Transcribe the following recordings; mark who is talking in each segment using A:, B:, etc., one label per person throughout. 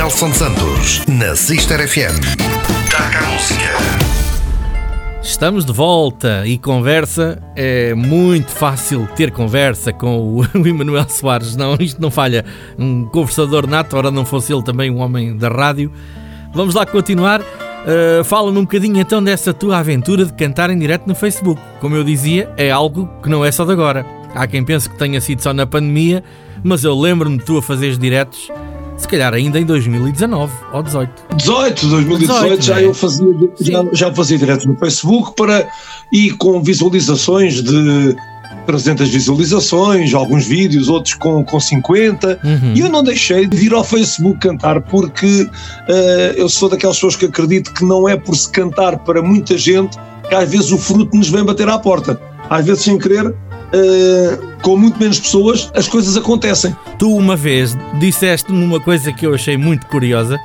A: Nelson Santos, na Sister FM. Taca a música.
B: Estamos de volta e conversa. É muito fácil ter conversa com o Emanuel Soares. Não, isto não falha. Um conversador nato, ora não fosse ele também um homem da rádio. Vamos lá continuar. Uh, Fala-me um bocadinho então dessa tua aventura de cantar em direto no Facebook. Como eu dizia, é algo que não é só de agora. Há quem pense que tenha sido só na pandemia, mas eu lembro-me de tu a fazeres diretos se calhar ainda em 2019 ou 18.
C: 18, 2018 18, já é? eu fazia já, já fazia direto no Facebook para e com visualizações de 300 visualizações, alguns vídeos, outros com, com 50, uhum. e eu não deixei de vir ao Facebook cantar porque uh, eu sou daquelas pessoas que acredito que não é por se cantar para muita gente que às vezes o fruto nos vem bater à porta. Às vezes, sem querer, uh, com muito menos pessoas, as coisas acontecem.
B: Tu, uma vez, disseste-me uma coisa que eu achei muito curiosa.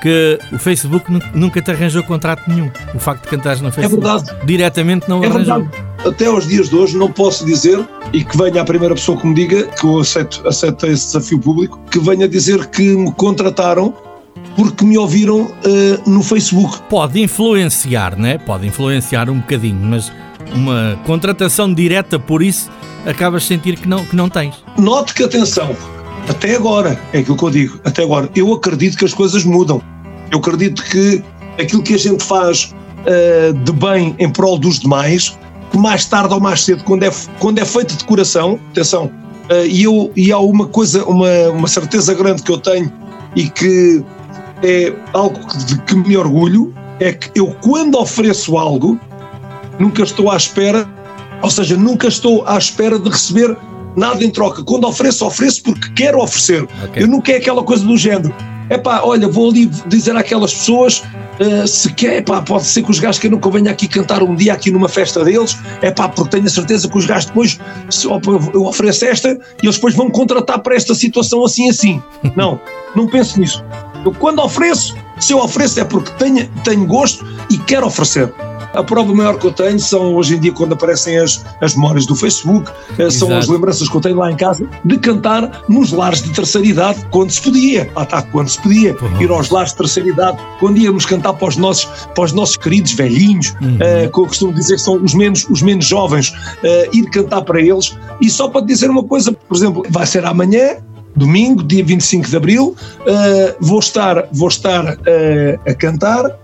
B: Que o Facebook nunca te arranjou contrato nenhum. O facto de cantares no é Facebook.
C: É verdade.
B: Diretamente não é arranjou.
C: Verdade. Até aos dias de hoje não posso dizer, e que venha a primeira pessoa que me diga, que eu aceito, aceito esse desafio público, que venha dizer que me contrataram porque me ouviram uh, no Facebook.
B: Pode influenciar, né? Pode influenciar um bocadinho, mas uma contratação direta por isso, acabas de sentir que não, que não tens.
C: Note que atenção, até agora, é aquilo que eu digo, até agora, eu acredito que as coisas mudam. Eu acredito que aquilo que a gente faz uh, de bem em prol dos demais, que mais tarde ou mais cedo, quando é, quando é feito de coração, atenção, uh, e, eu, e há uma coisa, uma, uma certeza grande que eu tenho e que é algo de que me orgulho, é que eu quando ofereço algo, nunca estou à espera, ou seja, nunca estou à espera de receber nada em troca. Quando ofereço, ofereço porque quero oferecer. Okay. Eu nunca é aquela coisa do género. É pá, olha, vou ali dizer àquelas pessoas uh, se quer, pá, pode ser que os gajos que eu venha aqui cantar um dia aqui numa festa deles, é pá, porque tenho a certeza que os gajos depois, se eu ofereço esta, e eles depois vão contratar para esta situação assim assim. Não, não penso nisso. Eu quando ofereço, se eu ofereço é porque tenho, tenho gosto e quero oferecer. A prova maior que eu tenho são hoje em dia quando aparecem as, as memórias do Facebook, eh, são as lembranças que eu tenho lá em casa de cantar nos lares de terceira idade quando se podia. Ah, tá, quando se podia uhum. ir aos lares de terceira idade, quando íamos cantar para os nossos, para os nossos queridos velhinhos, uhum. uh, que eu costumo dizer que são os menos, os menos jovens, uh, ir cantar para eles. E só para dizer uma coisa, por exemplo, vai ser amanhã, domingo, dia 25 de abril, uh, vou estar, vou estar uh, a cantar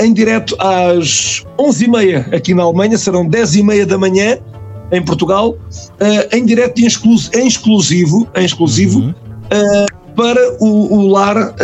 C: em direto às 11h30 aqui na Alemanha, serão 10h30 da manhã em Portugal, uh, em direto em, em exclusivo, em exclusivo uhum. uh, para o, o lar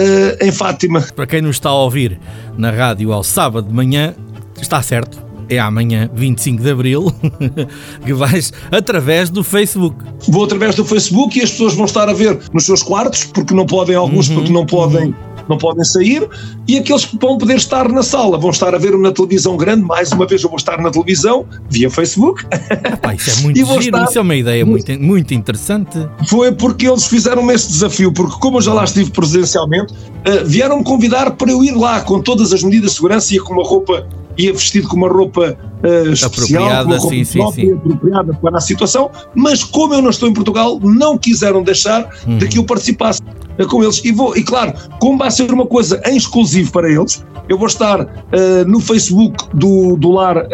C: em Fátima.
B: Para quem nos está a ouvir na rádio ao sábado de manhã, está certo, é amanhã, 25 de Abril, que vais através do Facebook.
C: Vou através do Facebook e as pessoas vão estar a ver nos seus quartos, porque não podem, alguns uhum, porque não podem. Uhum não podem sair, e aqueles que vão poder estar na sala vão estar a ver-me na televisão grande, mais uma vez eu vou estar na televisão, via Facebook.
B: Epá, isso é muito giro, estar... isso é uma ideia muito, muito interessante.
C: Foi porque eles fizeram-me esse desafio, porque como eu já lá estive presencialmente, uh, vieram-me convidar para eu ir lá com todas as medidas de segurança e com uma roupa ia vestido com uma roupa uh, especial, com uma roupa sim, própria, sim, sim. apropriada para a situação, mas como eu não estou em Portugal, não quiseram deixar uhum. de que eu participasse com eles. E, vou, e claro, como vai ser uma coisa em exclusivo para eles, eu vou estar uh, no Facebook do, do lar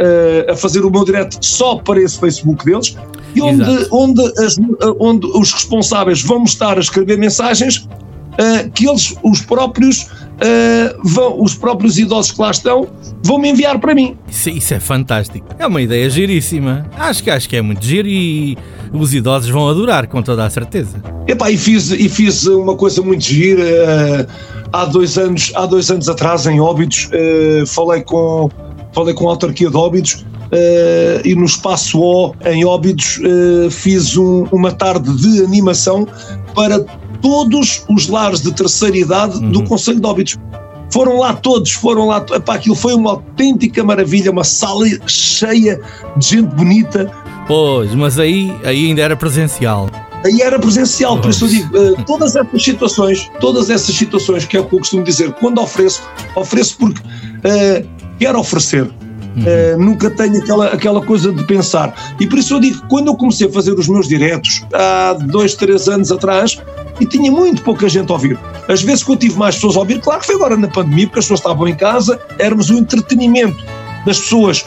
C: a fazer o meu direto só para esse Facebook deles, e onde, onde, as, onde os responsáveis vão estar a escrever mensagens que eles, os próprios, uh, vão, os próprios idosos que lá estão vão me enviar para mim.
B: Isso, isso, é fantástico. É uma ideia giríssima. Acho que acho que é muito giro e os idosos vão adorar, com toda a certeza.
C: Epá, e fiz, e fiz uma coisa muito gira. Uh, há, dois anos, há dois anos atrás, em Óbidos, uh, falei, com, falei com a autarquia de Óbidos. Uh, e no Espaço O, em Óbidos, uh, fiz um, uma tarde de animação para todos os lares de terceira idade uhum. do Conselho de Óbidos. Foram lá todos, foram lá. Epá, aquilo foi uma autêntica maravilha, uma sala cheia de gente bonita.
B: Pois, mas aí, aí ainda era presencial.
C: Aí era presencial, por isso eu digo, uh, todas essas situações, todas essas situações, que é o que eu costumo dizer, quando ofereço, ofereço porque uh, quero oferecer. Uh, nunca tenho aquela, aquela coisa de pensar. E por isso eu digo que quando eu comecei a fazer os meus diretos, há dois, três anos atrás, e tinha muito pouca gente a ouvir. As vezes que eu tive mais pessoas a ouvir, claro que foi agora na pandemia, porque as pessoas estavam em casa, éramos o entretenimento das pessoas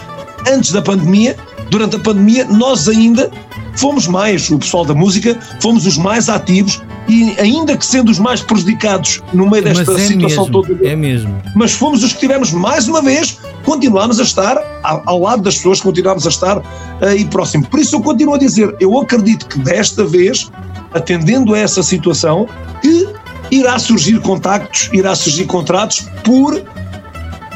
C: antes da pandemia, durante a pandemia, nós ainda fomos mais, o pessoal da música, fomos os mais ativos e ainda que sendo os mais prejudicados no meio desta
B: é
C: situação
B: mesmo,
C: toda,
B: É mesmo.
C: mas fomos os que tivemos mais uma vez, continuámos a estar ao, ao lado das pessoas, continuámos a estar aí próximo. Por isso eu continuo a dizer, eu acredito que desta vez, atendendo a essa situação, que irá surgir contactos, irá surgir contratos por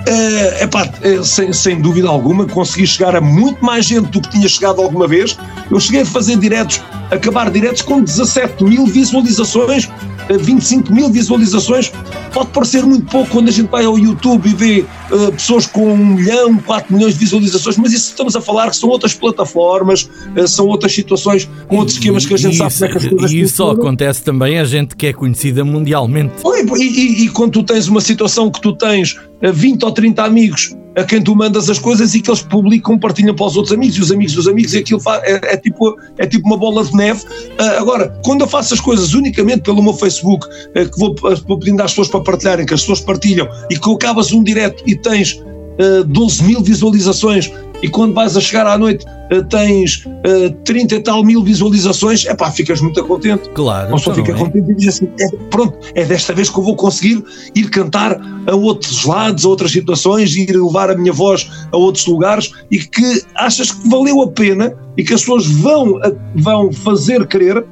C: é, epá, é, sem, sem dúvida alguma, consegui chegar a muito mais gente do que tinha chegado alguma vez. Eu cheguei a fazer diretos, acabar diretos com 17 mil visualizações, eh, 25 mil visualizações. Pode parecer muito pouco quando a gente vai ao YouTube e vê eh, pessoas com um milhão, 4 milhões de visualizações, mas isso estamos a falar que são outras plataformas, eh, são outras situações, com outros esquemas que a gente sabe como é que as coisas
B: e isso só acontece também a gente que é conhecida mundialmente.
C: E, e- e quando tu tens uma situação que tu tens eh, 20 ou 30 amigos a quem tu mandas as coisas e que eles publicam, partilham para os outros amigos e os amigos dos amigos e aquilo é, é tipo, é tipo uma bola de neve. Ah, agora, quando eu faço as coisas unicamente pelo meu Facebook, eh, que vou, vou pedindo às pessoas para partilharem, que as pessoas partilham e que acabas um direto e tens eh, 12 mil visualizações e quando vais a chegar à noite eh, tens eh, 30 e tal mil visualizações, é pá, ficas muito contente.
B: Claro.
C: Não só
B: então
C: fica
B: é?
C: contente e diz assim: é, pronto, é desta vez que eu vou conseguir ir cantar a outros lados, a outras situações, ir levar a minha voz a outros lugares e que achas que valeu a pena e que as pessoas vão, vão fazer crer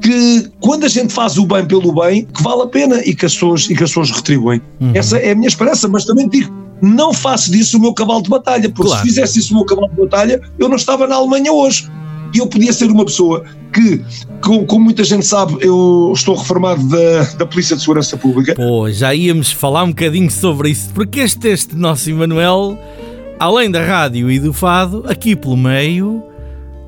C: que quando a gente faz o bem pelo bem, que vale a pena e que as pessoas, e que as pessoas retribuem.
B: Uhum.
C: Essa é a minha esperança, mas também digo. Não faço disso o meu cavalo de batalha, porque
B: Claro.
C: se fizesse isso o meu cavalo de batalha, eu não estava na Alemanha hoje. E eu podia ser uma pessoa que, como, como muita gente sabe, eu estou reformado da, da Polícia de Segurança Pública.
B: Pô, já íamos falar um bocadinho sobre isso, porque este, este nosso Emanuel, além da rádio e do fado, aqui pelo meio,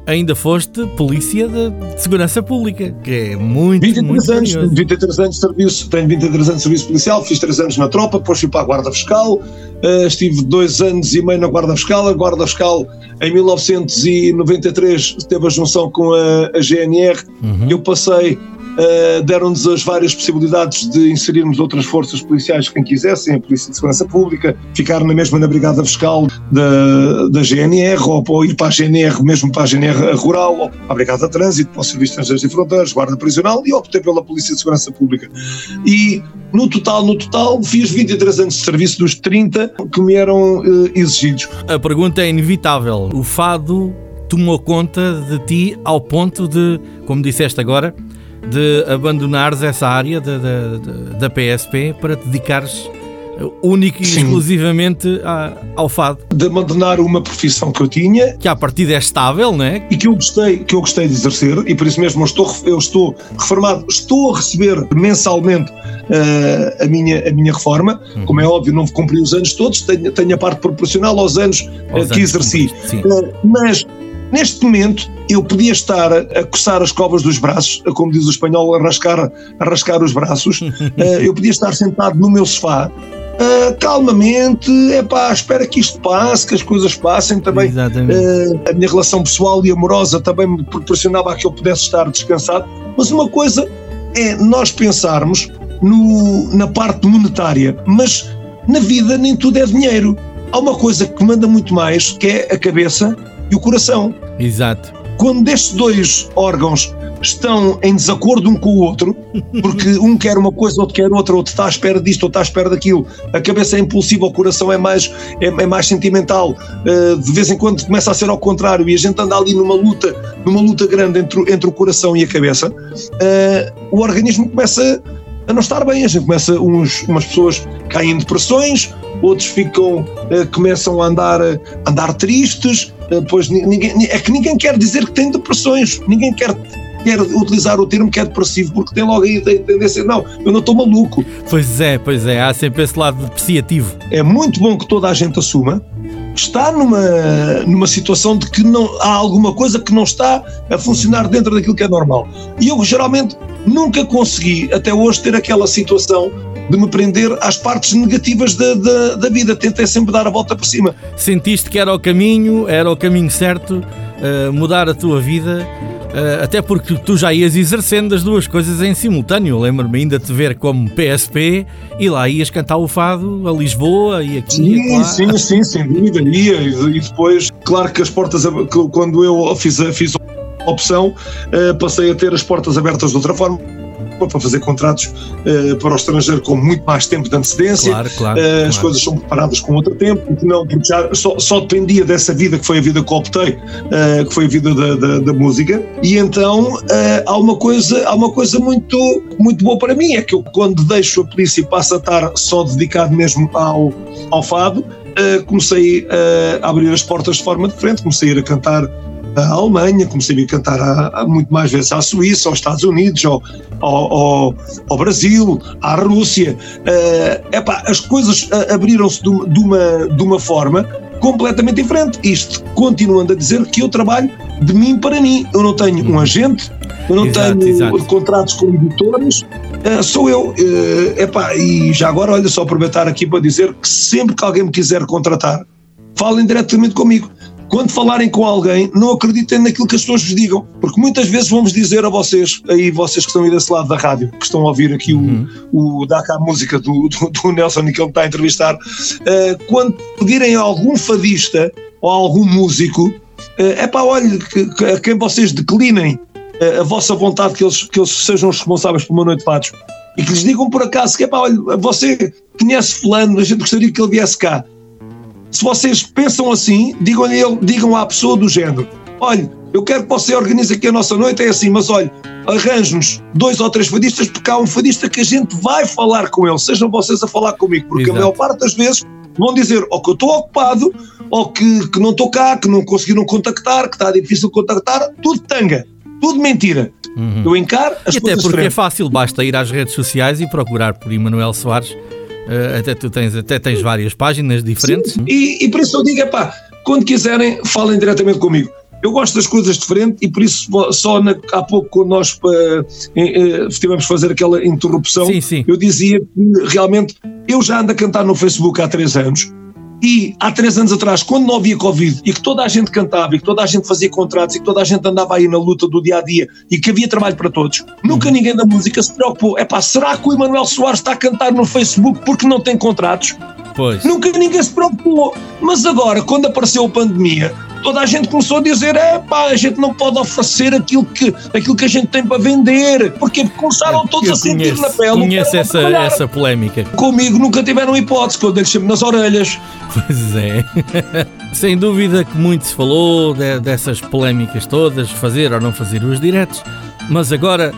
B: ainda foste polícia de, de segurança pública, que é muito,
C: 23
B: muito
C: anos,
B: curioso.
C: 23 anos de serviço, tenho 23 anos de serviço policial, fiz 3 anos na tropa, depois fui para a Guarda Fiscal, eh, estive dois anos e meio na Guarda Fiscal, a Guarda Fiscal em 1993 teve a junção com a, a GNR,
B: Uhum.
C: eu passei, eh, deram-nos as várias possibilidades de inserirmos outras forças policiais, quem quisessem, a Polícia de Segurança Pública, ficar na mesma na Brigada Fiscal da, da GNR, ou, ou ir para a GNR, mesmo para a GNR Rural, ou para a Brigada de Trânsito, para o Serviço de Estrangeiros e Fronteiras, Guarda Prisional, e optei pela Polícia de Segurança Pública. E no total, no total, fiz 23 anos de serviço dos 30 que me eram eh, exigidos.
B: A pergunta é inevitável. O fado tomou conta de ti ao ponto de, como disseste agora, de abandonares essa área da, da, da- PSP para te dedicares único e
C: Sim.
B: exclusivamente a- ao fado,
C: De abandonar uma profissão que eu tinha
B: que à partida é estável, não é?
C: e que eu gostei, que eu gostei de exercer e por isso mesmo eu estou, eu estou reformado, estou a receber mensalmente eh, a, minha, a minha reforma,
B: Uhum.
C: como é óbvio não cumpri os anos todos, tenho, tenho a parte proporcional aos anos eh,
B: Aos
C: que
B: anos
C: exerci,
B: Sim.
C: Eh, mas neste momento eu podia estar a, coçar as covas dos braços, como diz o espanhol, a rascar, a rascar os braços, Eh, eu podia estar sentado no meu sofá eh, calmamente, é pá, espera que isto passe, que as coisas passem também.
B: Exatamente.
C: Eh, a minha relação pessoal e amorosa também me proporcionava a que eu pudesse estar descansado. Mas uma coisa é nós pensarmos no- na parte monetária, mas na vida nem tudo é dinheiro. Há uma coisa que manda muito mais, que é a cabeça e o coração.
B: Exato.
C: Quando estes dois órgãos estão em desacordo um com o outro, porque um quer uma coisa, outro quer outra, outro está à espera disto, outro está à espera daquilo, a cabeça é impulsiva, o coração é mais, é, é mais sentimental, eh, de vez em quando começa a ser ao contrário e a gente anda ali numa luta, numa luta grande entre, o- entre o coração e a cabeça, eh, o organismo começa a não estar bem, a gente começa, uns, umas pessoas caem em depressões, outros ficam, eh, começam a andar, a andar tristes, eh, pois ni- ninguém, é que ninguém quer dizer que tem depressões, ninguém quer, quer utilizar o termo que é depressivo, porque tem logo aí a tendência, não, eu não estou maluco.
B: Pois é, pois é, há sempre esse lado depreciativo.
C: É muito bom que toda a gente assuma que está numa, numa situação de que não, há alguma coisa que não está a funcionar dentro daquilo que é normal. E eu geralmente nunca consegui até hoje ter aquela situação de me prender às partes negativas da, da, da vida. Tentei sempre dar a volta por cima.
B: Sentiste que era o caminho, era o caminho certo uh, mudar a tua vida. Uh, até porque tu já ias exercendo as duas coisas em simultâneo. Lembro-me ainda de te ver como PSP e lá ias cantar o fado a Lisboa e aqui.
C: Sim,
B: e
C: sim, sim, sem dúvida. Ia. E depois, claro que as portas, quando eu fiz, fiz opção, uh, passei a ter as portas abertas de outra forma para fazer contratos uh, para o estrangeiro com muito mais tempo de antecedência.
B: Claro, claro,
C: uh,
B: claro.
C: As coisas são preparadas com outro tempo, porque não, porque já só, só dependia dessa vida que foi a vida que optei, uh, que foi a vida da, da, da música. E então há uma coisa, há uma coisa muito, muito boa para mim, é que eu quando deixo a polícia e passo a estar só dedicado mesmo ao, ao fado, comecei a abrir as portas de forma diferente, comecei a ir a cantar à Alemanha, comecei a ir cantar a, a, muito mais vezes à Suíça, aos Estados Unidos, ao, ao, ao, ao Brasil, à Rússia. Uh, epá, as coisas abriram-se de, de, uma, de uma forma completamente diferente. Isto continuando a dizer que eu trabalho de mim para mim. Eu não tenho um agente, eu não
B: exato,
C: tenho
B: exato.
C: contratos com editores, uh, sou eu. Uh, epá, e já agora, olha, só aproveitar aqui para dizer que sempre que alguém me quiser contratar, falem diretamente comigo quando falarem com alguém, não acreditem naquilo que as pessoas vos digam, porque muitas vezes vamos dizer a vocês, aí vocês que estão aí desse lado da rádio, que estão a ouvir aqui uhum. o, o dá cá a música do, do, do Nelson que ele está a entrevistar, uh, quando pedirem a algum fadista ou a algum músico, é uh, pá, olha, que, que, a quem vocês declinem uh, a vossa vontade que eles, que eles sejam os responsáveis por uma noite de fados e que lhes digam por acaso que é pá, olha, você conhece fulano, a gente gostaria que ele viesse cá se vocês pensam assim, digam-lhe digam à pessoa do género: olha, eu quero que você organize aqui a nossa noite, é assim, mas olha, arranje-nos dois ou três fadistas, porque há um fadista que a gente vai falar com ele, sejam vocês a falar comigo, porque Exato. a maior parte das vezes vão dizer ou que eu estou ocupado, ou que, que não estou cá, que não conseguiram contactar, que está difícil contactar, tudo tanga, tudo mentira. Uhum. Eu encaro as
B: e até porque é fácil, basta ir às redes sociais e procurar por Emanuel Soares Uh, até tu tens, até tens várias páginas diferentes.
C: Sim, e, e, por isso eu digo, pá, quando quiserem, falem diretamente comigo. Eu gosto das coisas diferentes e por isso só na, há pouco quando nós uh, uh, tivemos fazer aquela interrupção,
B: sim, sim.
C: eu dizia que realmente eu já ando a cantar no Facebook há três anos e há três anos atrás, quando não havia Covid e que toda a gente cantava e que toda a gente fazia contratos e que toda a gente andava aí na luta do dia a dia e que havia trabalho para todos, nunca uhum. ninguém da música se preocupou. É pá, será que o Emanuel Soares está a cantar no Facebook porque não tem contratos?
B: Pois.
C: Nunca ninguém se preocupou. Mas agora, quando apareceu a pandemia, toda a gente começou a dizer: é pá, a gente não pode oferecer aquilo que, aquilo que a gente tem para vender. Porquê? Porque começaram todos
B: Eu
C: a sentir
B: conheço,
C: na pele.
B: Conheço essa, essa polémica.
C: Comigo nunca tiveram hipótese, quando eles sempre nas orelhas.
B: Pois é. Sem dúvida que muito se falou de, dessas polémicas todas, fazer ou não fazer os diretos, mas agora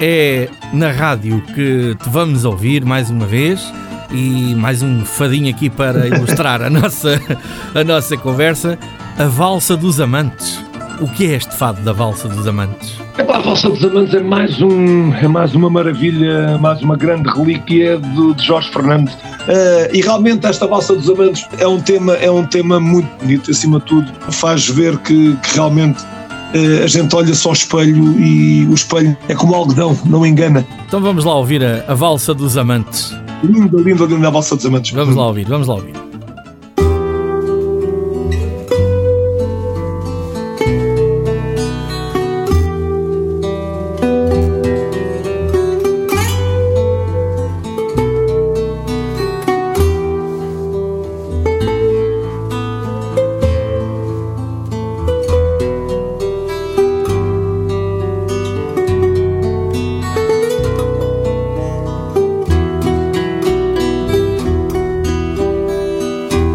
B: é na rádio que te vamos ouvir mais uma vez e mais um fadinho aqui para ilustrar a nossa, a nossa conversa. A Valsa dos Amantes. O que é este fado da Valsa dos Amantes?
C: Epá, a Valsa dos Amantes é mais, um, é mais uma maravilha, mais uma grande relíquia de, de Jorge Fernandes. Uh, e realmente esta Valsa dos Amantes é um tema, é um tema muito bonito, acima de tudo. Faz ver que, que realmente uh, a gente olha só o espelho e o espelho é como algodão, não engana.
B: Então vamos lá ouvir a, a Valsa dos Amantes.
C: Linda, linda, linda a Valsa dos Amantes.
B: Vamos lá ouvir, vamos lá ouvir.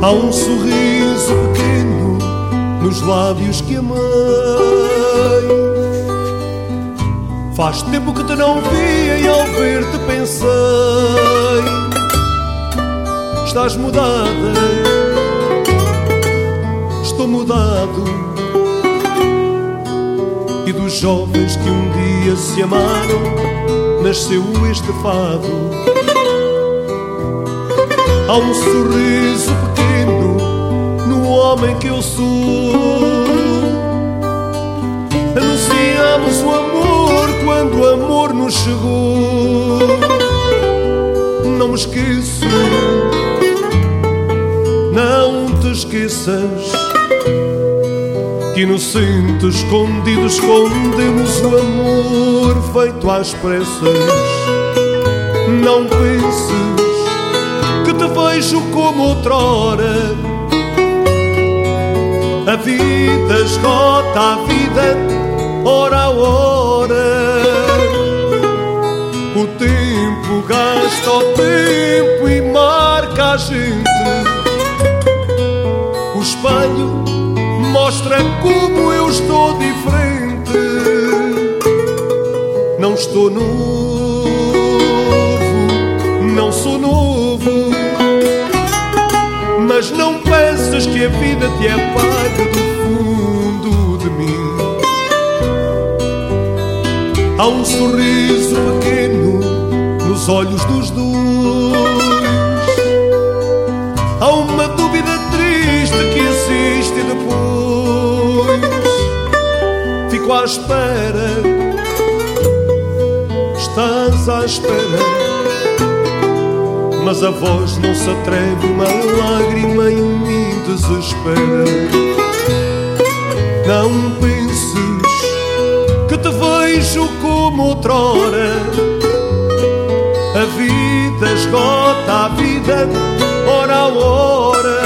D: Há um sorriso pequeno nos lábios que amei. Faz tempo que te não vi e ao ver-te pensei. Estás mudada, estou mudado. E dos jovens que um dia se amaram, nasceu este fado. Há um sorriso pequeno no homem que eu sou. Anunciamos o amor quando o amor nos chegou. Não me esqueço, não te esqueças.
C: Que inocente, escondido, escondemos o amor feito às pressas. Não penses te vejo como outrora. A vida esgota a vida, hora a hora. O tempo gasta o tempo e marca a gente. O espelho mostra como eu estou diferente. Não estou novo, Mas não pensas que a vida te apaga do fundo de mim. Há um sorriso pequeno nos olhos dos dois. Há uma dúvida triste que assiste depois. Fico à espera, estás à espera. Mas a voz não se atreve, uma lágrima em mim desespera. Não penses que te vejo como outrora. A vida esgota a vida, hora a hora.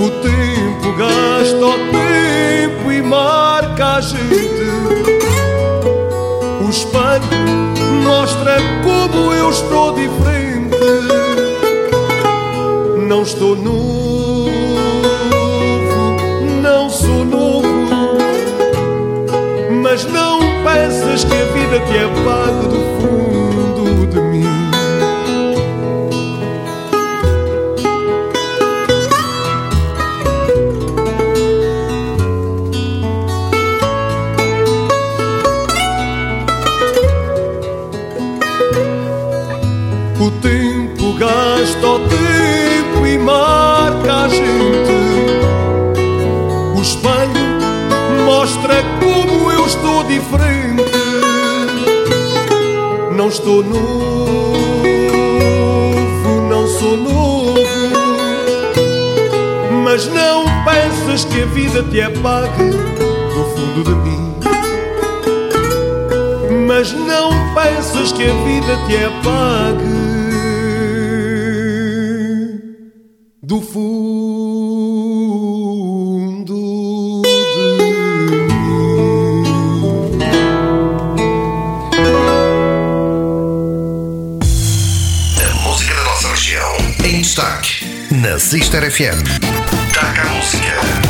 C: O tempo gasta o tempo e marca a gente. O espelho mostra eu estou diferente. Não estou novo, não sou novo. Mas não pensas que a vida te apague do fundo Mas não pensas que a vida te apague do fundo de mim. Mas não pensas que a vida te apague do fundo de mim.
A: A música da nossa região. Em destaque. Na Sister FM. Taca a música.